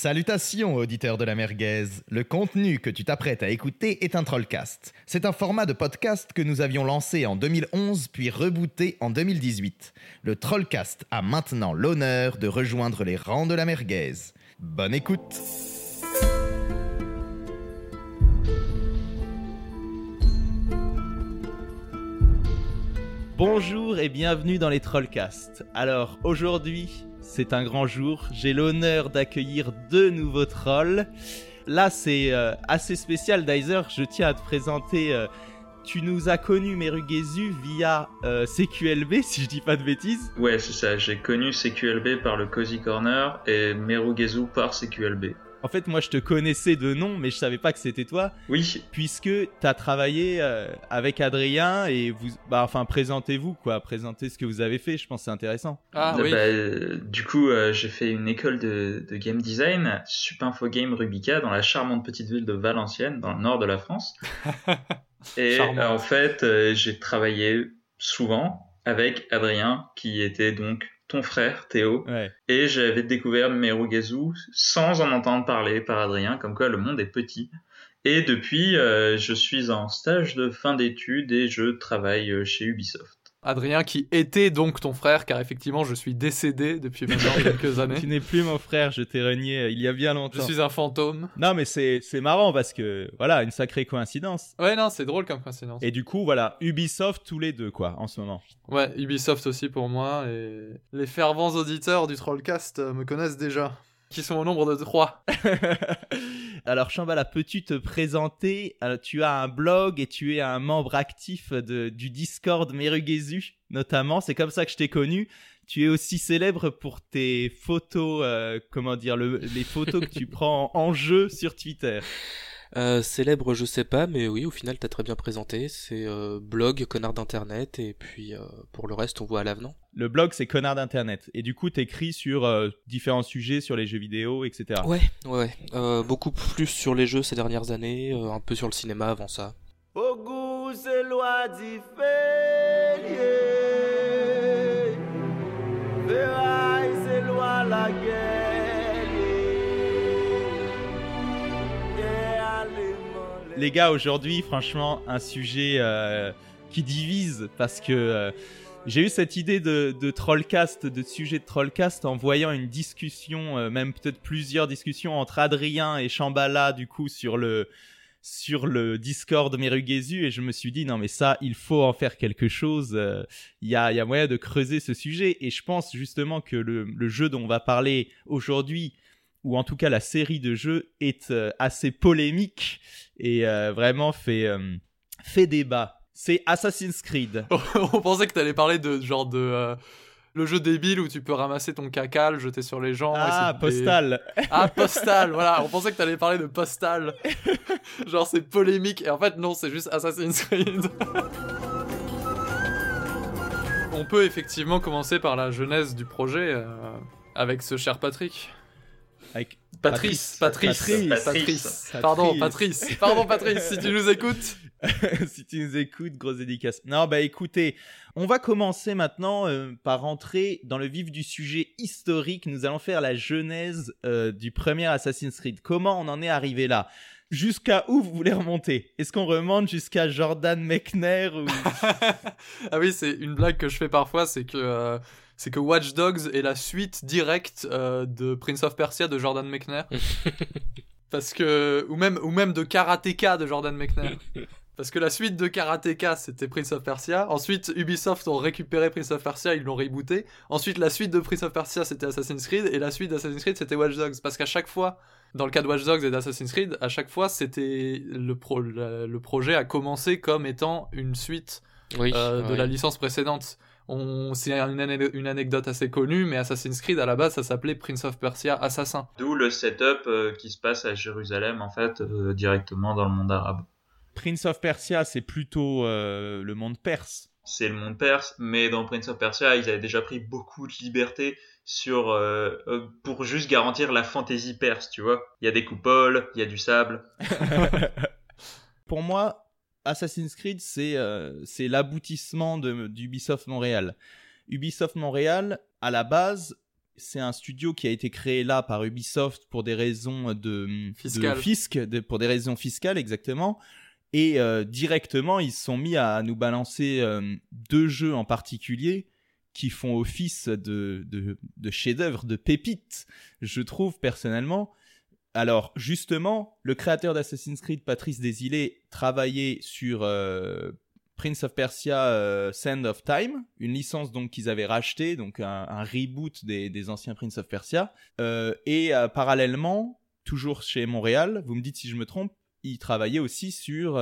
Salutations auditeurs de la merguez. Le contenu que tu t'apprêtes à écouter est un trollcast. C'est un format de podcast que nous avions lancé en 2011 puis rebooté en 2018. Le trollcast a maintenant l'honneur de rejoindre les rangs de la merguez. Bonne écoute. Bonjour et bienvenue dans les Trollcasts. Alors aujourd'hui, c'est un grand jour. J'ai l'honneur d'accueillir deux nouveaux trolls. Là, c'est euh, assez spécial, Dizer. Je tiens à te présenter. euh, tu nous as connus, Merugezu, via euh, CQLB, si je dis pas de bêtises. Ouais, c'est ça. J'ai connu CQLB par le Cozy Corner et Merugezu par CQLB. En fait, moi, je te connaissais de nom, mais je savais pas que c'était toi, Oui, puisque tu as travaillé euh, avec Adrien et vous. Bah, enfin, présentez-vous, quoi. Présentez ce que vous avez fait. Je pense que c'est intéressant. Ah Euh, oui. bah, euh, du coup, euh, j'ai fait une école de, de game design, Supinfo Game Rubica, dans la charmante petite ville de Valenciennes, dans le nord de la France. et euh, en fait, euh, j'ai travaillé souvent avec Adrien, qui était donc ton frère Théo, Ouais. et j'avais découvert Merugezu sans en entendre parler par Adrien, comme quoi le monde est petit. Et depuis, euh, je suis en stage de fin d'études et je travaille euh, chez Ubisoft. Adrien qui était donc ton frère, car effectivement je suis décédé depuis maintenant quelques années. Tu n'es plus mon frère, je t'ai renié euh, il y a bien longtemps. Je suis un fantôme. Non, mais c'est c'est marrant parce que voilà, une sacrée coïncidence. Ouais, non, c'est drôle comme coïncidence. Et du coup, voilà, Ubisoft tous les deux quoi en ce moment. Ouais, Ubisoft aussi pour moi, et les fervents auditeurs du Trollcast euh, me connaissent déjà. Qui sont au nombre de trois. Alors Chambala, peux-tu te présenter? Alors, Tu as un blog et tu es un membre actif de, du Discord Merugezu notamment. C'est comme ça que je t'ai connu. Tu es aussi célèbre pour tes photos, euh, comment dire, le- les photos que tu prends en jeu sur Twitter. Euh, célèbre, je sais pas, mais oui, au final, t'as très bien présenté. C'est euh, blog, connard d'internet, et puis euh, pour le reste, on voit à l'avenant. Le blog, c'est Connard d'Internet. Et du coup, t'écris sur euh, différents sujets, sur les jeux vidéo, etc. Ouais, ouais, euh, beaucoup plus sur les jeux ces dernières années, euh, un peu sur le cinéma avant ça. Au goût, c'est loi d'y faire. Ferraille, c'est loi la guerre. Les gars, aujourd'hui, franchement, un sujet euh, qui divise parce que euh, j'ai eu cette idée de, de trollcast, de sujet de trollcast en voyant une discussion, euh, même peut-être plusieurs discussions entre Adrien et Chambala, du coup, sur le Discord Merugezu et je me suis dit non mais ça il faut en faire quelque chose il y, a, il y a moyen de creuser ce sujet. Et je pense justement que le, le jeu dont on va parler aujourd'hui ou en tout cas la série de jeux est euh, assez polémique et euh, vraiment fait, euh, fait débat. C'est Assassin's Creed. On pensait que t'allais parler de genre de. le jeu débile où tu peux ramasser ton caca, le jeter sur les gens. et Ah, des- Postal. Ah, Postal, voilà. On pensait que t'allais parler de Postal. genre, c'est polémique. Et en fait, non, c'est juste Assassin's Creed. On peut effectivement commencer par la genèse du projet avec ce cher Patrick. Avec Patrice, Patrice, Patrice. Patrice. Patrice. Pardon, Patrice. Pardon, Patrice, si tu nous écoutes. si tu nous écoutes, grosse dédicace. Non, bah écoutez, on va commencer maintenant euh, par rentrer dans le vif du sujet historique. Nous allons faire la genèse euh, du premier Assassin's Creed. Comment on en est arrivé là? Jusqu'à où vous voulez remonter? Est-ce qu'on remonte jusqu'à Jordan Mechner ou... Ah oui, c'est une blague que je fais parfois, c'est que euh, c'est que Watch Dogs est la suite directe euh, de Prince of Persia de Jordan Mechner. Parce que ou même ou même de Karateka de Jordan Mechner. Parce que la suite de Karateka, c'était Prince of Persia. Ensuite, Ubisoft ont récupéré Prince of Persia, ils l'ont rebooté. Ensuite, la suite de Prince of Persia, c'était Assassin's Creed. Et la suite d'Assassin's Creed, c'était Watch Dogs. Parce qu'à chaque fois, dans le cas de Watch Dogs et d'Assassin's Creed, à chaque fois, c'était le, pro- le, projet a commencé comme étant une suite Oui, euh, de ouais. la licence précédente. On... C'est une, ane- une anecdote assez connue, mais Assassin's Creed, à la base, ça s'appelait Prince of Persia Assassin. D'où le setup euh, qui se passe à Jérusalem, en fait, euh, directement dans le monde arabe. Prince of Persia, c'est plutôt euh, le monde perse. C'est le monde perse, mais dans Prince of Persia, ils avaient déjà pris beaucoup de liberté sur euh, euh, pour juste garantir la fantaisie perse, tu vois. Il y a des coupoles, il y a du sable. Pour moi, Assassin's Creed, c'est euh, l'aboutissement d'Ubisoft Montréal. Ubisoft Montréal, à la base, c'est un studio qui a été créé là par Ubisoft pour des raisons de, de Fiscales. fisc, de- pour des raisons fiscales exactement. Et euh, directement, ils se sont mis à nous balancer euh, deux jeux en particulier qui font office de, de, de chefs-d'œuvre, de pépites, je trouve personnellement. Alors, justement, le créateur d'Assassin's Creed, Patrice Desilets, travaillait sur euh, Prince of Persia euh, Sand of Time, une licence donc qu'ils avaient rachetée, donc un, reboot des, anciens Prince of Persia. Euh, et parallèlement, toujours chez Montréal, vous me dites si je me trompe, il travaillait aussi sur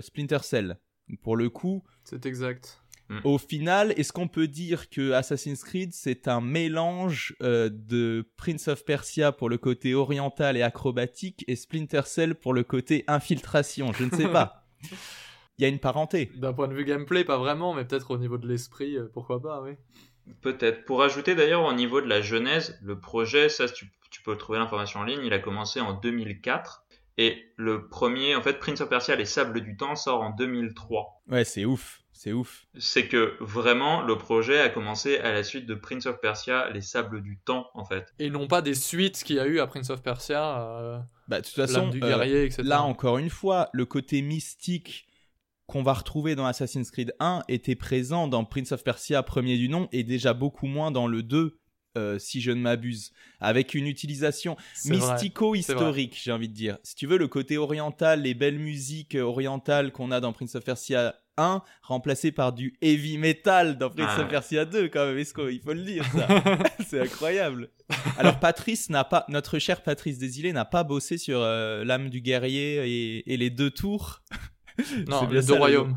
Splinter Cell. Pour le coup, C'est exact. Au final, est-ce qu'on peut dire que Assassin's Creed c'est un mélange euh, de Prince of Persia pour le côté oriental et acrobatique et Splinter Cell pour le côté infiltration? Je ne sais pas. Il y a une parenté. D'un point de vue gameplay, pas vraiment, mais peut-être au niveau de l'esprit, euh, pourquoi pas, oui. Peut-être. Pour ajouter d'ailleurs au niveau de la genèse, le projet, ça tu, tu peux trouver l'information en ligne, il a commencé en 2004. Et le premier, en fait, Prince of Persia, Les Sables du Temps, sort en 2003. Ouais, c'est ouf, c'est ouf. C'est que vraiment, le projet a commencé à la suite de Prince of Persia, Les Sables du Temps, en fait. Et non pas des suites qu'il y a eu à Prince of Persia, euh, Bah, de toute façon, du euh, guerrier, etc. là encore une fois, le côté mystique qu'on va retrouver dans Assassin's Creed 1 était présent dans Prince of Persia premier du nom et déjà beaucoup moins dans le 2 euh, si je ne m'abuse avec une utilisation mystico-historique j'ai envie de dire si tu veux le côté oriental les belles musiques orientales qu'on a dans Prince of Persia 1 remplacé par du heavy metal dans Prince Ah of. Persia 2 quand même est-ce qu'il faut le dire ça c'est incroyable alors Patrice n'a pas, notre cher Patrice Desilets n'a pas bossé sur euh, l'âme du guerrier et, et les deux tours. Non, les deux royaumes.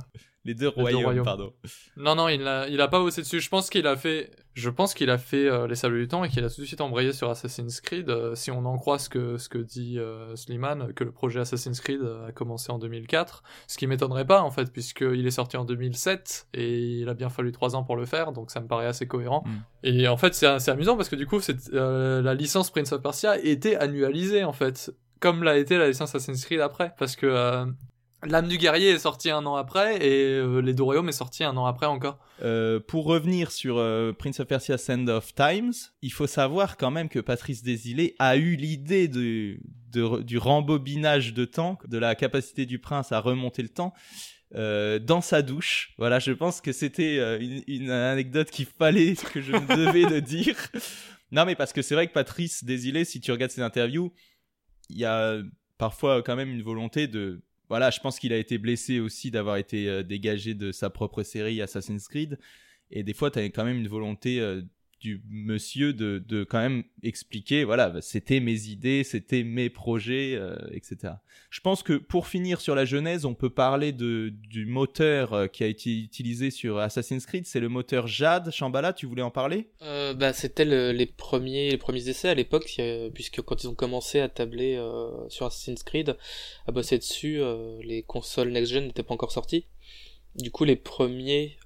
Les deux deux royaumes, pardon. Non, non, il a, il a pas bossé dessus. Je pense qu'il a fait, je pense qu'il a fait euh, les Sables du Temps et qu'il a tout de suite embrayé sur Assassin's Creed. euh, si on en croit ce que, ce que dit euh, Slimane, que le projet Assassin's Creed euh, a commencé en 2004. Ce qui m'étonnerait pas, en fait, puisqu'il est sorti en 2007 et il a bien fallu trois ans pour le faire, donc ça me paraît assez cohérent. Mm. Et en fait, c'est c'est amusant parce que du coup, c'est, euh, la licence Prince of Persia était annualisée, en fait. Comme l'a été la licence Assassin's Creed après. Parce que, euh, L'âme du guerrier est sortie un an après et euh, Les deux royaumes est sorti un an après encore. Euh, pour revenir sur euh, Prince of Persia Sand of Times, il faut savoir quand même que Patrice Desilets a eu l'idée de, de- du rembobinage de temps, de la capacité du prince à remonter le temps. dans sa douche. Voilà, je pense que c'était une, une anecdote qu'il fallait, que je me devais de dire. Non, mais parce que c'est vrai que Patrice Desilets, si tu regardes ses interviews, il y a parfois quand même une volonté de. Voilà, je pense qu'il a été blessé aussi d'avoir été euh, dégagé de sa propre série Assassin's Creed. Et des fois, tu quand même une volonté euh, du monsieur de, de quand même expliquer voilà, bah, c'était mes idées, c'était mes projets, euh, etc. Je pense que pour finir sur la genèse, on peut parler de, du moteur euh, qui a été utilisé sur Assassin's Creed. C'est le moteur Jade. Shambhala, tu voulais en parler? Euh, bah, c'était le- les premiers les premiers essais à l'époque puisque quand ils ont commencé à tabler sur Assassin's Creed à bosser dessus les consoles next gen n'étaient pas encore sorties du coup les premiers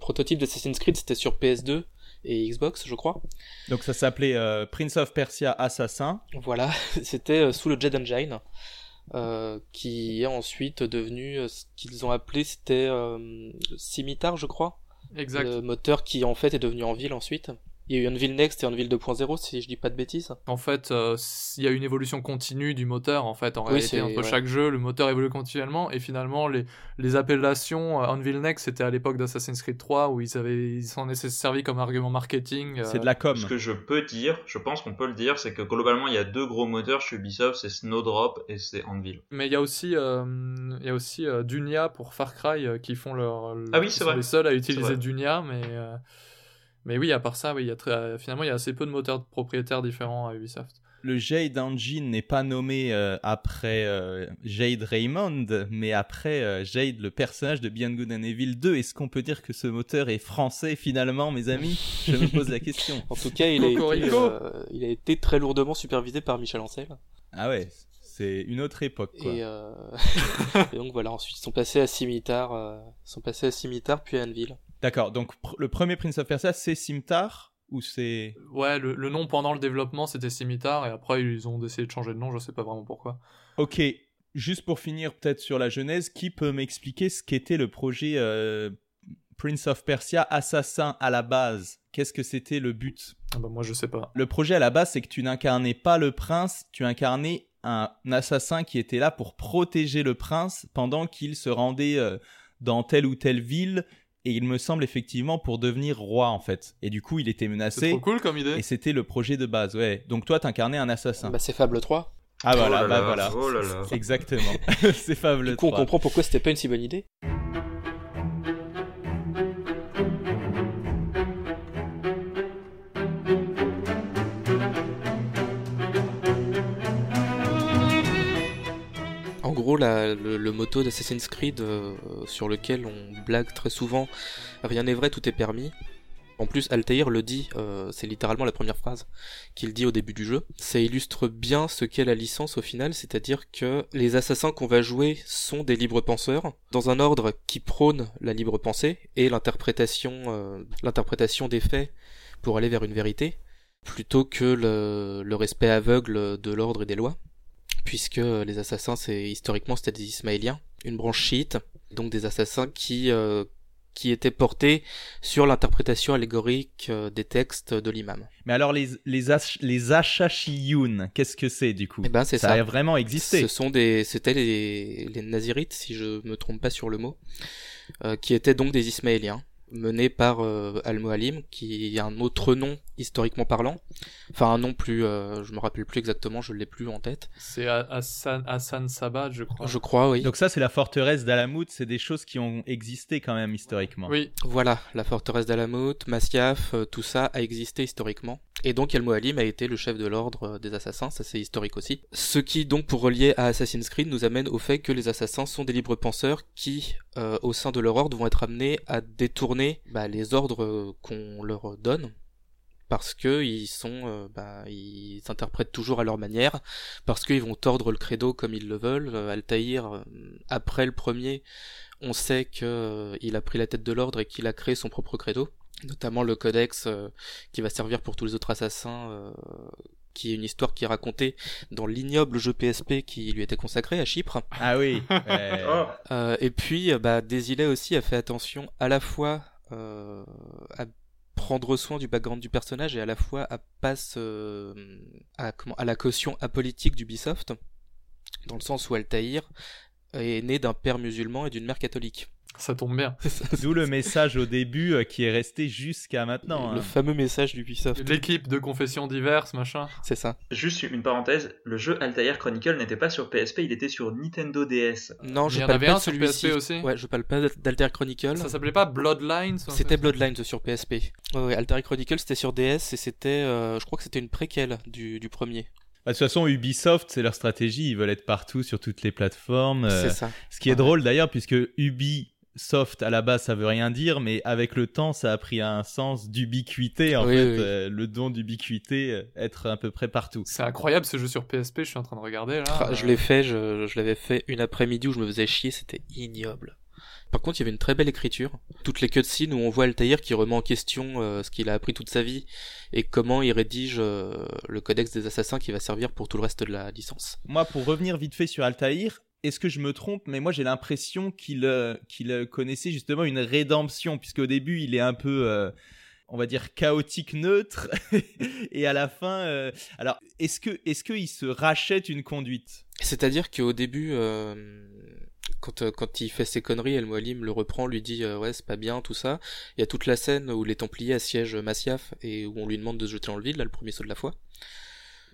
prototypes d'Assassin's Creed c'était sur PS2 et Xbox je crois Donc ça s'appelait euh, Prince of Persia Assassin. voilà c'était euh, sous le Jet Engine euh, qui est ensuite devenu euh, ce qu'ils ont appelé c'était euh, Scimitar je crois Exact. le moteur qui en fait est devenu en ville ensuite il y a eu Unreal Next et Unreal 2.0 si je dis pas de bêtises En fait, euh, il y a une évolution continue du moteur. En fait, en Oui, réalité, entre ouais. chaque jeu, le moteur évolue continuellement. Et finalement, les, les appellations euh, Unreal Next, c'était à l'époque d'Assassin's Creed 3 où ils avaient, ils s'en étaient servi comme argument marketing. euh, C'est de la com. Ce que je peux dire, je pense qu'on peut le dire, c'est que globalement, il y a deux gros moteurs chez Ubisoft, c'est Snowdrop et c'est Anvil. Mais il y a aussi, euh, il y a aussi euh, Dunia pour Far Cry euh, qui font leur. Ah oui, c'est sont vrai. les seuls à utiliser. Dunia, mais. Mais oui, à part ça, oui, il y a très- euh, finalement, il y a assez peu de moteurs propriétaires différents à Ubisoft. Le Jade Engine n'est pas nommé euh, après euh, Jade Raymond, mais après euh, Jade, le personnage de Beyond Good and Evil 2. Est-ce qu'on peut dire que ce moteur est français finalement, mes amis? Je me pose la question. En tout cas, il a, été, Cocorico. euh, il a été très lourdement supervisé par Michel Ancel. Ah ouais, c'est une autre époque quoi. Et, euh, et donc voilà, ensuite ils sont passés à Scimitar, euh, ils sont passés à Scimitar puis à Anvil. D'accord, donc pr- le premier Prince of Persia, c'est Simtar ou c'est... Ouais, le, le nom pendant le développement c'était Scimitar et après ils ont décidé de changer de nom, je sais pas vraiment pourquoi. Ok, juste pour finir peut-être sur la genèse, qui peut m'expliquer ce qu'était le projet euh, Prince of Persia, assassin à la base, qu'est-ce que c'était le but? Ah bah, moi je sais pas. Le projet à la base, c'est que tu n'incarnais pas le prince, tu incarnais un assassin qui était là pour protéger le prince pendant qu'il se rendait euh, dans telle ou telle ville. Et il me semble effectivement pour devenir roi en fait. Et du coup, il était C'est menacé. trop cool comme idée. Et c'était le projet de base, ouais. Donc toi, t'incarnais un assassin. Bah, c'est Fable 3. ah voilà, Oh là bah là, voilà. Oh là là. Exactement. c'est Fable Du coup, on 3. comprend pourquoi c'était pas une si bonne idée. Le, motto d'Assassin's Creed euh, sur lequel on blague très souvent, rien n'est vrai, tout est permis. En plus, Altair le dit, euh, c'est littéralement la première phrase qu'il dit au début du jeu. Ça illustre bien ce qu'est la licence au final, c'est-à-dire que les assassins qu'on va jouer sont des libres penseurs, dans un ordre qui prône la libre pensée et l'interprétation, euh, des faits pour aller vers une vérité, plutôt que le respect aveugle de l'ordre et des lois, puisque les assassins, c'est historiquement c'était des Ismaéliens, une branche chiite, donc des assassins qui euh, qui étaient portés sur l'interprétation allégorique euh, des textes de l'imam. Mais alors les les Ash- les qu'est-ce que c'est du coup? Eh ben c'est Ça ça. a vraiment existé. Ce sont des, c'était les, les Nazirites, si je me trompe pas sur le mot, euh, qui étaient donc des Ismaéliens, menés par euh, Al-Mualim, qui a un autre nom historiquement parlant. Enfin, un nom plus, euh, je me rappelle plus exactement, je l'ai plus en tête. C'est Ha- Hassan, Hassan Sabat, je crois. Je crois, oui. Donc ça, c'est la forteresse d'Alamout. C'est des choses qui ont existé quand même historiquement. Oui, Voilà, la forteresse d'Alamout, Masyaf, euh, tout ça a existé historiquement. Et donc Al-Mualim a été le chef de l'ordre des assassins, ça c'est historique aussi. Ce qui donc pour relier à Assassin's Creed nous amène au fait que les assassins sont des libres penseurs qui, euh, au sein de leur ordre, vont être amenés à détourner bah, les ordres euh, qu'on leur donne. Parce que ils sont, euh, bah, ils interprètent toujours à leur manière, parce qu'ils vont tordre le credo comme ils le veulent. Altaïr, après le premier, on sait que euh, il a pris la tête de l'ordre et qu'il a créé son propre credo, notamment le codex euh, qui va servir pour tous les autres assassins, euh, qui est une histoire qui est racontée dans l'ignoble jeu PSP qui lui était consacré à Chypre. Ah oui. Euh, et puis, bah, Desilets aussi a fait attention à la fois euh, à prendre soin du background du personnage et à la fois à pas se- à, comment, à la caution apolitique d'Ubisoft, dans le sens où Altaïr est né d'un père musulman et d'une mère catholique. Ça tombe bien. D'où le message au début euh, qui est resté jusqu'à maintenant. Le hein. fameux message d'Ubisoft. L'équipe de confessions diverses, machin. C'est ça. juste une parenthèse, le jeu Altair Chronicle n'était pas sur PSP, il était sur Nintendo DS. Non, je en parle pas de sur celui-ci. PSP aussi Ouais, je parle pas d'Alter Chronicle. Ça s'appelait pas Bloodlines C'était Bloodlines sur PSP. Ouais, ouais, Alter Chronicle c'était sur DS et c'était, euh, je crois que c'était une préquelle du, du premier. Bah, de toute façon, Ubisoft, c'est leur stratégie. Ils veulent être partout sur toutes les plateformes. euh, C'est ça. Ce qui est Ouais. drôle d'ailleurs, puisque Ubisoft à la base ça veut rien dire, mais avec le temps ça a pris un sens d'ubiquité en Oui, fait, oui, euh, le don d'ubiquité, euh, être à peu près partout. C'est incroyable ce jeu sur PSP, je suis en train de regarder là. Ah, je l'ai fait, je, je l'avais fait une après-midi où je me faisais chier, c'était ignoble. Par contre, il y avait une très belle écriture. Toutes les cutscenes où on voit Altaïr qui remet en question euh, ce qu'il a appris toute sa vie et comment il rédige euh, le codex des assassins qui va servir pour tout le reste de la licence. Moi, pour revenir vite fait sur Altaïr, est-ce que je me trompe Mais moi, j'ai l'impression qu'il euh, qu'il euh, connaissait justement une rédemption, puisque au début, il est un peu, euh, on va dire, chaotique neutre, et à la fin, alors, est-ce que, est-ce qu'il se rachète une conduite? C'est-à-dire qu'au début, quand, quand il fait ses conneries, El Mualim le reprend, lui dit ouais c'est pas bien tout ça. Il y a toute la scène où les Templiers assiègent Masyaf et où on lui demande de se jeter dans le vide, le premier saut de la foi.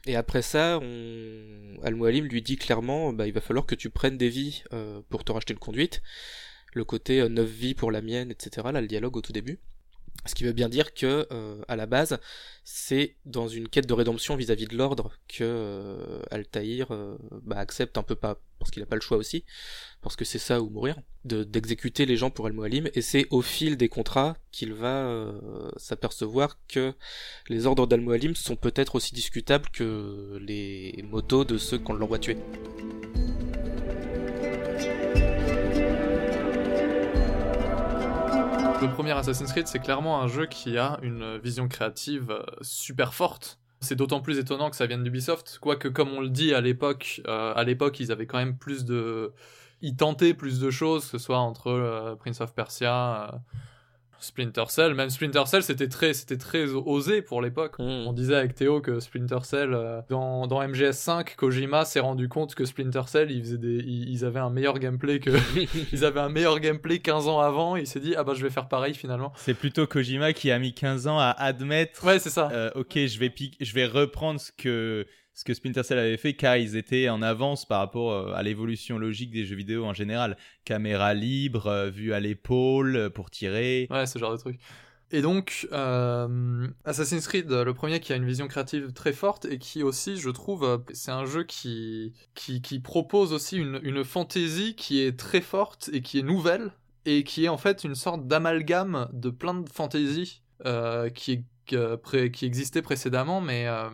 Et après ça, on... Al Mualim lui dit clairement bah il va falloir que tu prennes des vies euh, pour te racheter une conduite. Le côté euh, 9 vies pour la mienne, etc. Là le dialogue au tout début. Ce qui veut bien dire que, euh, à la base, c'est dans une quête de rédemption vis-à-vis de l'ordre que euh, Altaïr euh, bah, accepte un peu pas parce qu'il a pas le choix aussi, parce que c'est ça ou mourir, de d'exécuter les gens pour Al-Mualim, et c'est au fil des contrats qu'il va euh, s'apercevoir que les ordres d'Al-Mualim sont peut-être aussi discutables que les motos de ceux qu'on l'envoie tuer. Le premier Assassin's Creed, c'est clairement un jeu qui a une vision créative euh, super forte. C'est d'autant plus étonnant que ça vienne d'Ubisoft, quoique comme on le dit à l'époque, euh, à l'époque ils avaient quand même plus de, ils tentaient plus de choses, que ce soit entre euh, Prince of Persia, Splinter Cell, même Splinter Cell, c'était très, c'était très osé pour l'époque. Mm. On disait avec Théo que Splinter Cell, euh, dans, dans MGS5, Kojima s'est rendu compte que Splinter Cell, ils, faisaient des, ils, ils avaient un meilleur gameplay que, ils avaient un meilleur gameplay 15 ans avant. Il s'est dit, ah bah je vais faire pareil finalement. C'est plutôt Kojima qui a mis 15 ans à admettre Ouais, c'est ça. Euh, ok, je vais, je vais reprendre ce que, ce que Splinter Cell avait fait car ils étaient en avance par rapport euh, à l'évolution logique des jeux vidéo en général. Caméra libre, euh, vue à l'épaule euh, pour tirer. Ouais, ce genre de truc. Et donc, Assassin's Creed, le premier qui a une vision créative très forte et qui aussi, je trouve, c'est un jeu qui, qui, propose aussi une, une fantaisie qui est très forte et qui est nouvelle et qui est en fait une sorte d'amalgame de plein de fantaisies qui, pré- qui existaient précédemment, mais, euh,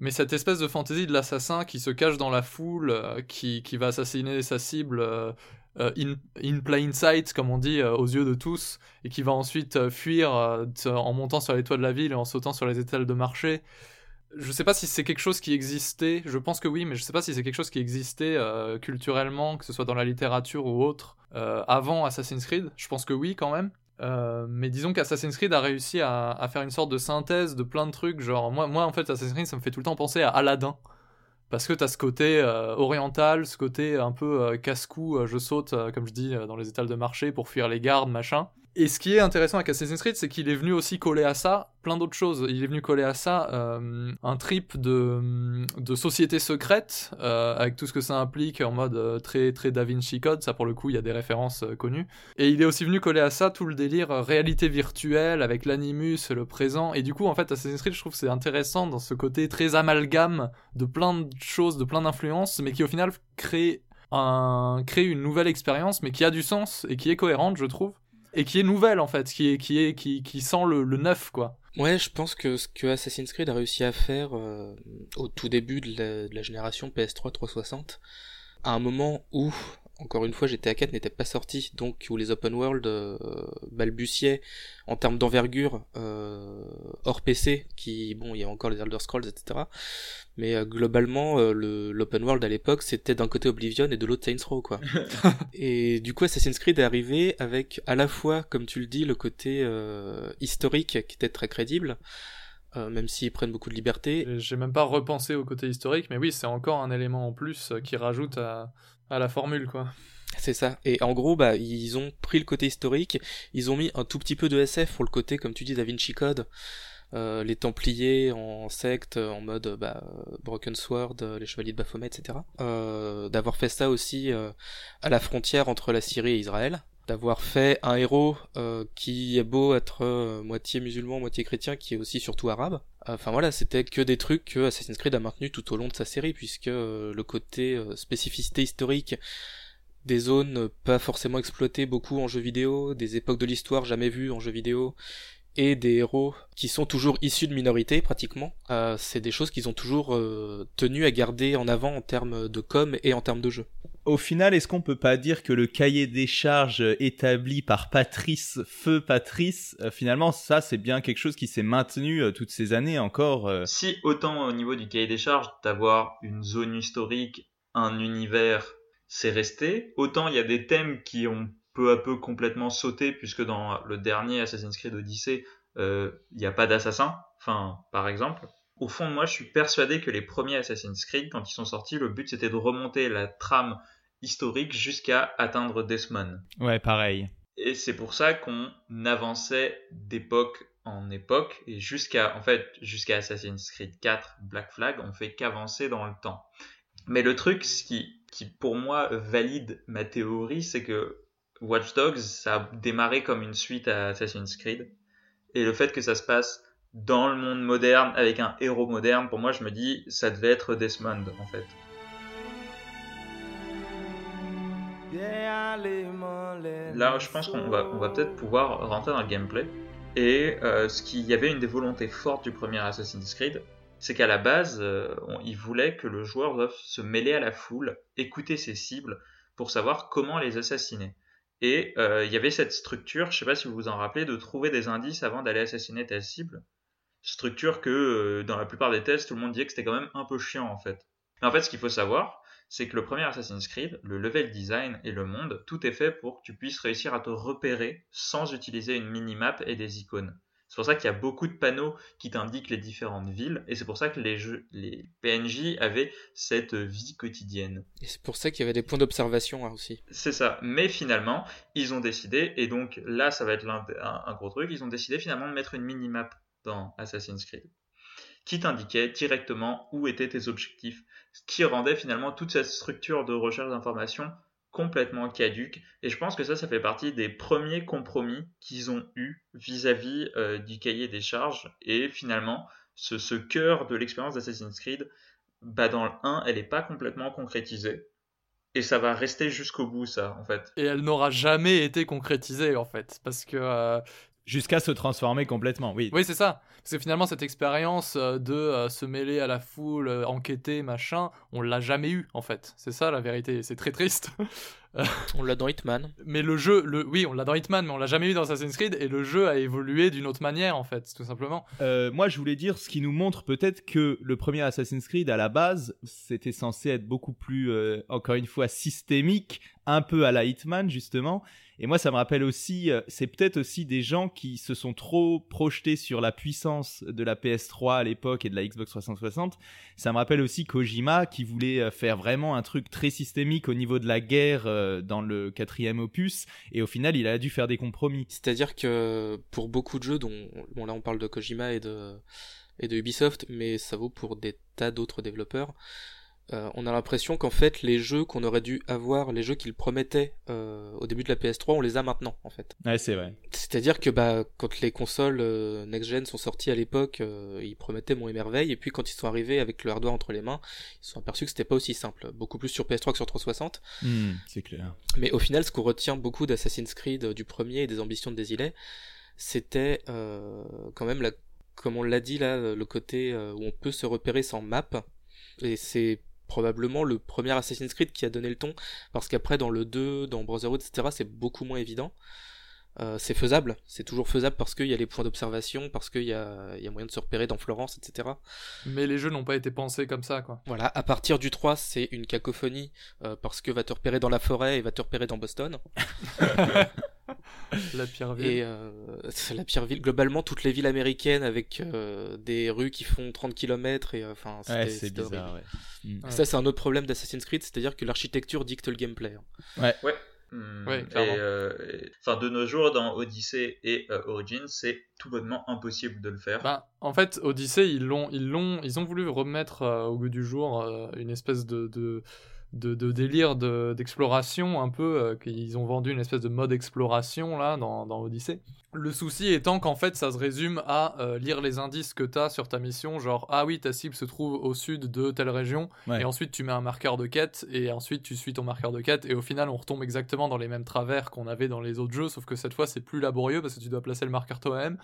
mais cette espèce de fantaisie de l'assassin qui se cache dans la foule, euh, qui, va assassiner sa cible euh, in, in plain sight, comme on dit, aux yeux de tous, et qui va ensuite fuir en montant sur les toits de la ville et en sautant sur les étals de marché. Je sais pas si c'est quelque chose qui existait, je pense que oui, mais je sais pas si c'est quelque chose qui existait culturellement, que ce soit dans la littérature ou autre, avant Assassin's Creed. Je pense que oui, quand même. Euh, mais disons qu'Assassin's Creed a réussi à, faire une sorte de synthèse de plein de trucs. Genre, moi, en fait, Assassin's Creed, ça me fait tout le temps penser à Aladdin. Parce que t'as ce côté euh, oriental, ce côté un peu euh, casse-cou, je saute, comme je dis, dans les étals de marché pour fuir les gardes, machin. Et ce qui est intéressant avec Assassin's Creed, c'est qu'il est venu aussi coller à ça plein d'autres choses. Il est venu coller à ça euh, un trip de, de société secrète, euh, avec tout ce que ça implique en mode euh, très, très Da Vinci Code. Ça, pour le coup, il y a des références euh, connues. Et il est aussi venu coller à ça tout le délire euh, réalité virtuelle avec l'animus, le présent. Et du coup, en fait, Assassin's Creed, je trouve c'est intéressant dans ce côté très amalgame de plein de choses, de plein d'influences, mais qui au final crée, un, crée une nouvelle expérience, mais qui a du sens et qui est cohérente, je trouve. Et qui est nouvelle en fait, qui qui qui, sent le, le neuf quoi. Ouais, je pense que ce que Assassin's Creed a réussi à faire euh, au tout début de la, de la génération PS3 360, à un moment où, encore une fois, GTA 4 n'était pas sorti, donc où les open world euh, balbutiaient en termes d'envergure euh, hors PC, qui, bon, il y a encore les Elder Scrolls, etc. Mais euh, globalement, euh, l'open world à l'époque, c'était d'un côté Oblivion et de l'autre Saints Row, quoi. et du coup, Assassin's Creed est arrivé avec à la fois, comme tu le dis, le côté euh, historique qui était très crédible, euh, même s'ils prennent beaucoup de liberté. J'ai même pas repensé au côté historique, mais oui, c'est encore un élément en plus euh, qui rajoute à, à la formule quoi. C'est ça. Et en gros, bah, ils ont pris le côté historique, ils ont mis un tout petit peu de SF pour le côté, comme tu dis, Da Vinci Code. Euh, les Templiers en secte, en mode bah, Broken Sword, euh, les Chevaliers de Baphomet, etc. Euh, d'avoir fait ça aussi à la frontière entre la Syrie et Israël. D'avoir fait un héros euh, qui est beau être euh, moitié musulman, moitié chrétien, qui est aussi surtout arabe. Enfin voilà, c'était que des trucs que Assassin's Creed a maintenu tout au long de sa série, puisque euh, le côté spécificité historique des zones pas forcément exploitées beaucoup en jeu vidéo, des époques de l'histoire jamais vues en jeu vidéo, et des héros qui sont toujours issus de minorités pratiquement, c'est des choses qu'ils ont toujours tenu à garder en avant en termes de com et en termes de jeu. Au final, est-ce qu'on peut pas dire que le cahier des charges établi par Patrice, feu Patrice, euh, finalement, ça, c'est bien quelque chose qui s'est maintenu euh, toutes ces années encore euh, Si autant au niveau du cahier des charges, d'avoir une zone historique, un univers, c'est resté, autant il y a des thèmes qui ont peu à peu complètement sauté, puisque dans le dernier Assassin's Creed Odyssey, il n'y a pas d'assassin, enfin, par exemple. Au fond moi, je suis persuadé que les premiers Assassin's Creed, quand ils sont sortis, le but c'était de remonter la trame historique jusqu'à atteindre Desmond. Ouais, pareil. Et c'est pour ça qu'on avançait d'époque en époque et jusqu'à en fait jusqu'à Assassin's Creed 4 Black Flag, on fait qu'avancer dans le temps. Mais le truc ce qui qui pour moi valide ma théorie, c'est que Watch Dogs ça a démarré comme une suite à Assassin's Creed et le fait que ça se passe dans le monde moderne avec un héros moderne, pour moi je me dis ça devait être Desmond en fait. Là, je pense qu'on va, peut-être pouvoir rentrer dans le gameplay. Et euh, ce qu'il y avait une des volontés fortes du premier Assassin's Creed, c'est qu'à la base, euh, on- il voulait que le joueur doive se mêler à la foule, écouter ses cibles pour savoir comment les assassiner. Et euh, il y avait cette structure, je sais pas si vous vous en rappelez, de trouver des indices avant d'aller assassiner ta cible. Structure que euh, dans la plupart des tests, tout le monde disait que c'était quand même un peu chiant en fait. Mais en fait, ce qu'il faut savoir, c'est que le premier Assassin's Creed, le level design et le monde, tout est fait pour que tu puisses réussir à te repérer sans utiliser une minimap et des icônes. C'est pour ça qu'il y a beaucoup de panneaux qui t'indiquent les différentes villes, et c'est pour ça que les, jeux, les PNJ avaient cette vie quotidienne. Et c'est pour ça qu'il y avait des points d'observation hein, aussi. C'est ça. Mais finalement, ils ont décidé, et donc là, ça va être un, un gros truc, ils ont décidé finalement de mettre une minimap dans Assassin's Creed qui t'indiquait directement où étaient tes objectifs, ce qui rendait finalement toute cette structure de recherche d'informations complètement caduque. Et je pense que ça, ça fait partie des premiers compromis qu'ils ont eu vis-à-vis euh, du cahier des charges. Et finalement, ce, ce cœur de l'expérience d'Assassin's Creed, bah dans le 1, elle n'est pas complètement concrétisée. Et ça va rester jusqu'au bout, ça, en fait. Et elle n'aura jamais été concrétisée, en fait. Parce que euh, Jusqu'à se transformer complètement, oui. Oui, c'est ça. Parce que finalement, cette expérience euh, de euh, se mêler à la foule, euh, enquêter, machin, on l'a jamais eu, en fait. C'est ça la vérité. C'est très triste. On l'a dans Hitman. mais le jeu, le, oui, on l'a dans Hitman, mais on l'a jamais eu dans Assassin's Creed, et le jeu a évolué d'une autre manière, en fait, tout simplement. Euh, moi, je voulais dire ce qui nous montre peut-être que le premier Assassin's Creed, à la base, c'était censé être beaucoup plus, euh, encore une fois, systémique, un peu à la Hitman, justement. Et moi, ça me rappelle aussi, euh, c'est peut-être aussi des gens qui se sont trop projetés sur la puissance de la PS3 à l'époque et de la Xbox 360. Ça me rappelle aussi Kojima qui voulait euh, faire vraiment un truc très systémique au niveau de la guerre euh, dans le quatrième opus. Et au final, il a dû faire des compromis. C'est-à-dire que pour beaucoup de jeux, dont bon là on parle de Kojima et de et de Ubisoft, mais ça vaut pour des tas d'autres développeurs. Euh, on a l'impression qu'en fait les jeux qu'on aurait dû avoir, les jeux qu'ils promettaient euh, au début de la PS3, on les a maintenant en fait. Ouais, c'est vrai. C'est-à-dire que bah quand les consoles euh, next-gen sont sorties à l'époque, ils promettaient mon émerveil, et puis quand ils sont arrivés avec le hardware entre les mains, ils se sont aperçus que c'était pas aussi simple. Beaucoup plus sur PS3 que sur 360. Hmm, c'est clair. Mais au final, ce qu'on retient beaucoup d'Assassin's Creed, du premier et des ambitions de Desilets, c'était quand même, la, comme on l'a dit là, le côté où on peut se repérer sans map. Et c'est probablement le premier Assassin's Creed qui a donné le ton, parce qu'après dans le 2, dans Brotherhood, etc., c'est beaucoup moins évident. Euh, c'est faisable, c'est toujours faisable parce qu'il y a les points d'observation, parce qu'il y a, il y a moyen de se repérer dans Florence, etc. Mais les jeux n'ont pas été pensés comme ça, quoi. Voilà, à partir du 3, c'est une cacophonie, euh, parce que va te repérer dans la forêt et va te repérer dans Boston. La pire ville. Et euh, la pire ville. Globalement, toutes les villes américaines avec euh, des rues qui font 30 km et euh, enfin, Ouais, c'est bizarre, ouais. Ouais. Ça, c'est un autre problème d'Assassin's Creed, c'est-à-dire que l'architecture dicte le gameplay. hein. Hmm, Ouais, et, clairement. euh, et- enfin, de nos jours, dans Odyssey et euh, Origins, c'est tout bonnement impossible de le faire. Bah, en fait, Odyssey, ils l'ont, ils l'ont, ils ont voulu remettre euh, au goût du jour euh, une espèce de, de, de, de délire de- d'exploration, un peu, euh, qu'ils ont vendu une espèce de mode exploration là dans, dans Odyssey. Le souci étant qu'en fait, ça se résume à euh, lire les indices que t'as sur ta mission, genre ah oui, ta cible se trouve au sud de telle région, Ouais. et ensuite tu mets un marqueur de quête, et ensuite tu suis ton marqueur de quête, et au final on retombe exactement dans les mêmes travers qu'on avait dans les autres jeux, sauf que cette fois c'est plus laborieux parce que tu dois placer le marqueur toi-même.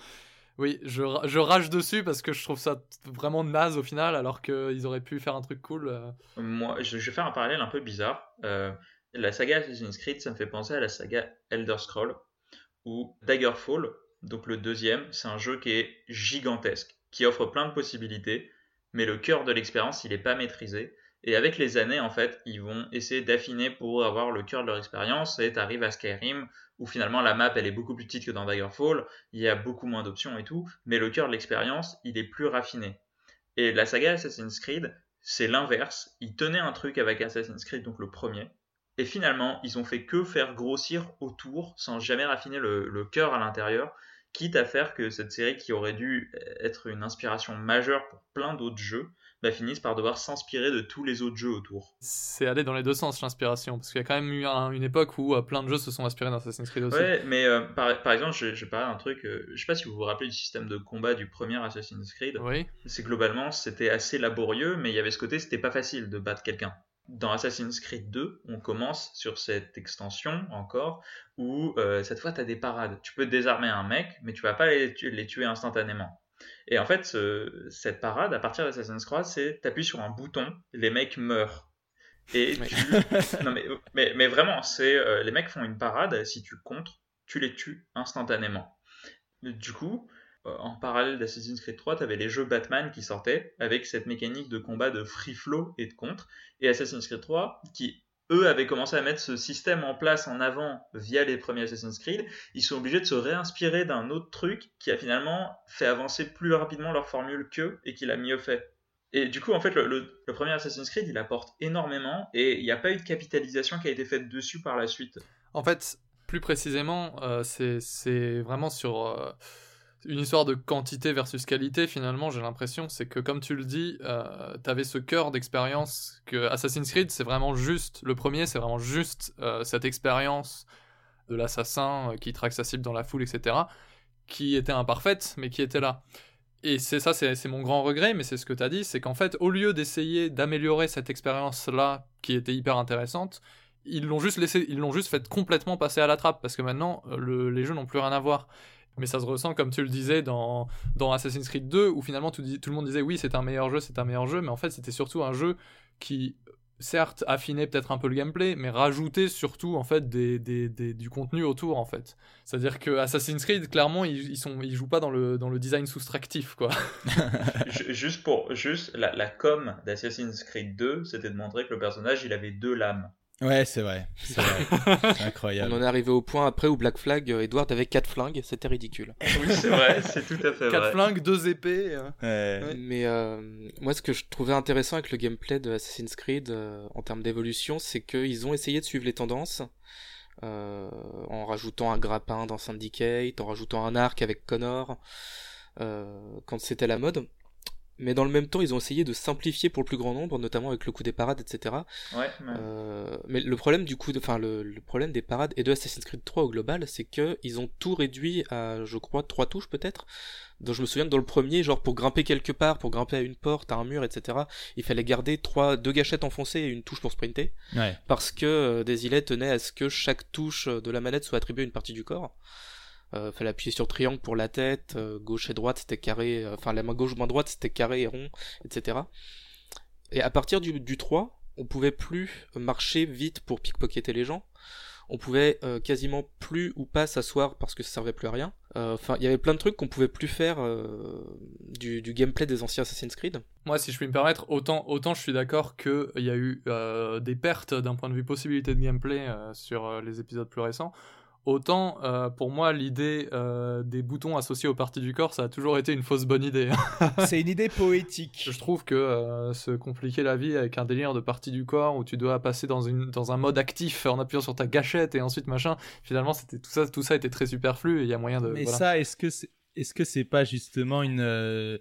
Oui, je, je rage dessus parce que je trouve ça vraiment naze au final, alors qu'ils auraient pu faire un truc cool. euh. Moi, je, je vais faire un parallèle un peu bizarre. Euh, la saga Assassin's Creed, ça me fait penser à la saga Elder Scroll, où Daggerfall, donc le deuxième, c'est un jeu qui est gigantesque, qui offre plein de possibilités, mais le cœur de l'expérience, il n'est pas maîtrisé. Et avec les années, en fait, ils vont essayer d'affiner pour avoir le cœur de leur expérience. Et t'arrives à Skyrim, où finalement la map, elle est beaucoup plus petite que dans Daggerfall, il y a beaucoup moins d'options et tout, mais le cœur de l'expérience, il est plus raffiné. Et la saga Assassin's Creed, c'est l'inverse. Ils tenaient un truc avec Assassin's Creed, donc le premier. Et finalement, ils ont fait que faire grossir autour, sans jamais raffiner le, le cœur à l'intérieur, quitte à faire que cette série qui aurait dû être une inspiration majeure pour plein d'autres jeux, bah, finisse par devoir s'inspirer de tous les autres jeux autour. C'est allé dans les deux sens l'inspiration, parce qu'il y a quand même eu un- une époque où euh, plein de jeux se sont inspirés d'Assassin's Creed aussi. Ouais, mais euh, par, par exemple, je, je parle d'un truc, euh, je sais pas si vous vous rappelez du système de combat du premier Assassin's Creed. Oui. c'est globalement c'était assez laborieux, mais il y avait ce côté c'était pas facile de battre quelqu'un. Dans Assassin's Creed 2, on commence sur cette extension encore où euh, cette fois tu as des parades. Tu peux désarmer un mec, mais tu vas pas les tuer instantanément. Et en fait, ce- cette parade, à partir d'Assassin's Creed, c'est t'appuies sur un bouton, les mecs meurent. Et tu... non mais, mais, mais vraiment, c'est euh, les mecs font une parade, si tu contres, tu les tues instantanément. Du coup, euh, en parallèle d'Assassin's Creed 3, tu avais les jeux Batman qui sortaient avec cette mécanique de combat de free flow et de contre. Et Assassin's Creed 3, qui eux avaient commencé à mettre ce système en place en avant via les premiers Assassin's Creed, ils sont obligés de se réinspirer d'un autre truc qui a finalement fait avancer plus rapidement leur formule qu'eux et qui l'a mieux fait. Et du coup, en fait, le, premier Assassin's Creed, il apporte énormément et il n'y a pas eu de capitalisation qui a été faite dessus par la suite. En fait, plus précisément, euh, c'est c'est vraiment sur euh, une histoire de quantité versus qualité, finalement, j'ai l'impression. C'est que, comme tu le dis, euh, t'avais ce cœur d'expérience que Assassin's Creed, c'est vraiment juste. Le premier, c'est vraiment juste euh, cette expérience de l'assassin euh, qui traque sa cible dans la foule, etc., qui était imparfaite, mais qui était là. Et c'est ça, c'est mon grand regret, mais c'est ce que tu as dit, c'est qu'en fait, au lieu d'essayer d'améliorer cette expérience-là, qui était hyper intéressante, ils l'ont juste laissé, ils l'ont juste fait complètement passer à la trappe, parce que maintenant, le- les jeux n'ont plus rien à voir. Mais ça se ressent, comme tu le disais, dans, dans Assassin's Creed 2, où finalement tout, le monde disait oui, c'est un meilleur jeu, c'est un meilleur jeu, mais en fait, c'était surtout un jeu qui, certes, affinait peut-être un peu le gameplay, mais rajoutait surtout, en fait, des, des- des- du contenu autour, en fait. C'est-à-dire que Assassin's Creed, clairement, ils, ils, sont, ils jouent pas dans le, dans le design soustractif, quoi. Ju- juste pour juste la, la com d'Assassin's Creed 2, c'était de montrer que le personnage, il avait deux lames. Ouais, c'est vrai. C'est vrai. C'est On incroyable. en est arrivé au point après où Black Flag, euh, Edward avait quatre flingues, c'était ridicule. Oui, c'est vrai, c'est tout à fait Quatre vrai. flingues, deux épées. Ouais. Mais euh, moi, ce que je trouvais intéressant avec le gameplay de Assassin's Creed euh, en termes d'évolution, c'est qu'ils ont essayé de suivre les tendances euh, en rajoutant un grappin dans Syndicate, en rajoutant un arc avec Connor euh, quand c'était la mode. Mais dans le même temps, ils ont essayé de simplifier pour le plus grand nombre, notamment avec le coup des parades, etc. Ouais, ouais. Euh, mais le problème du coup, enfin le, le problème des parades et de Assassin's Creed 3 au global, c'est que ils ont tout réduit à, je crois, trois touches peut-être. Donc je me souviens que dans le premier, genre pour grimper quelque part, pour grimper à une porte, à un mur, etc., il fallait garder trois, deux gâchettes enfoncées et une touche pour sprinter, Ouais. parce que euh, Desilets tenait à ce que chaque touche de la manette soit attribuée à une partie du corps. Euh, fallait appuyer sur triangle pour la tête, euh, gauche et droite c'était carré, euh, enfin la main gauche, main droite c'était carré et rond, etc. Et à partir du, du 3, on pouvait plus marcher vite pour pickpocketer les gens. On pouvait quasiment plus ou pas s'asseoir parce que ça servait plus à rien. Enfin, il y avait plein de trucs qu'on pouvait plus faire du, du gameplay des anciens Assassin's Creed. Moi, si je puis me permettre, autant, autant je suis d'accord qu'il y a eu des pertes d'un point de vue possibilité de gameplay sur les épisodes plus récents. Autant, euh, pour moi, l'idée euh, des boutons associés aux parties du corps, ça a toujours été une fausse bonne idée. C'est une idée poétique. Je trouve que euh, se compliquer la vie avec un délire de partie du corps où tu dois passer dans, une, dans un mode actif en appuyant sur ta gâchette et ensuite machin, finalement, c'était tout ça, tout ça était très superflu et il y a moyen de. Mais voilà. ça, est-ce que c'est est-ce que c'est pas justement une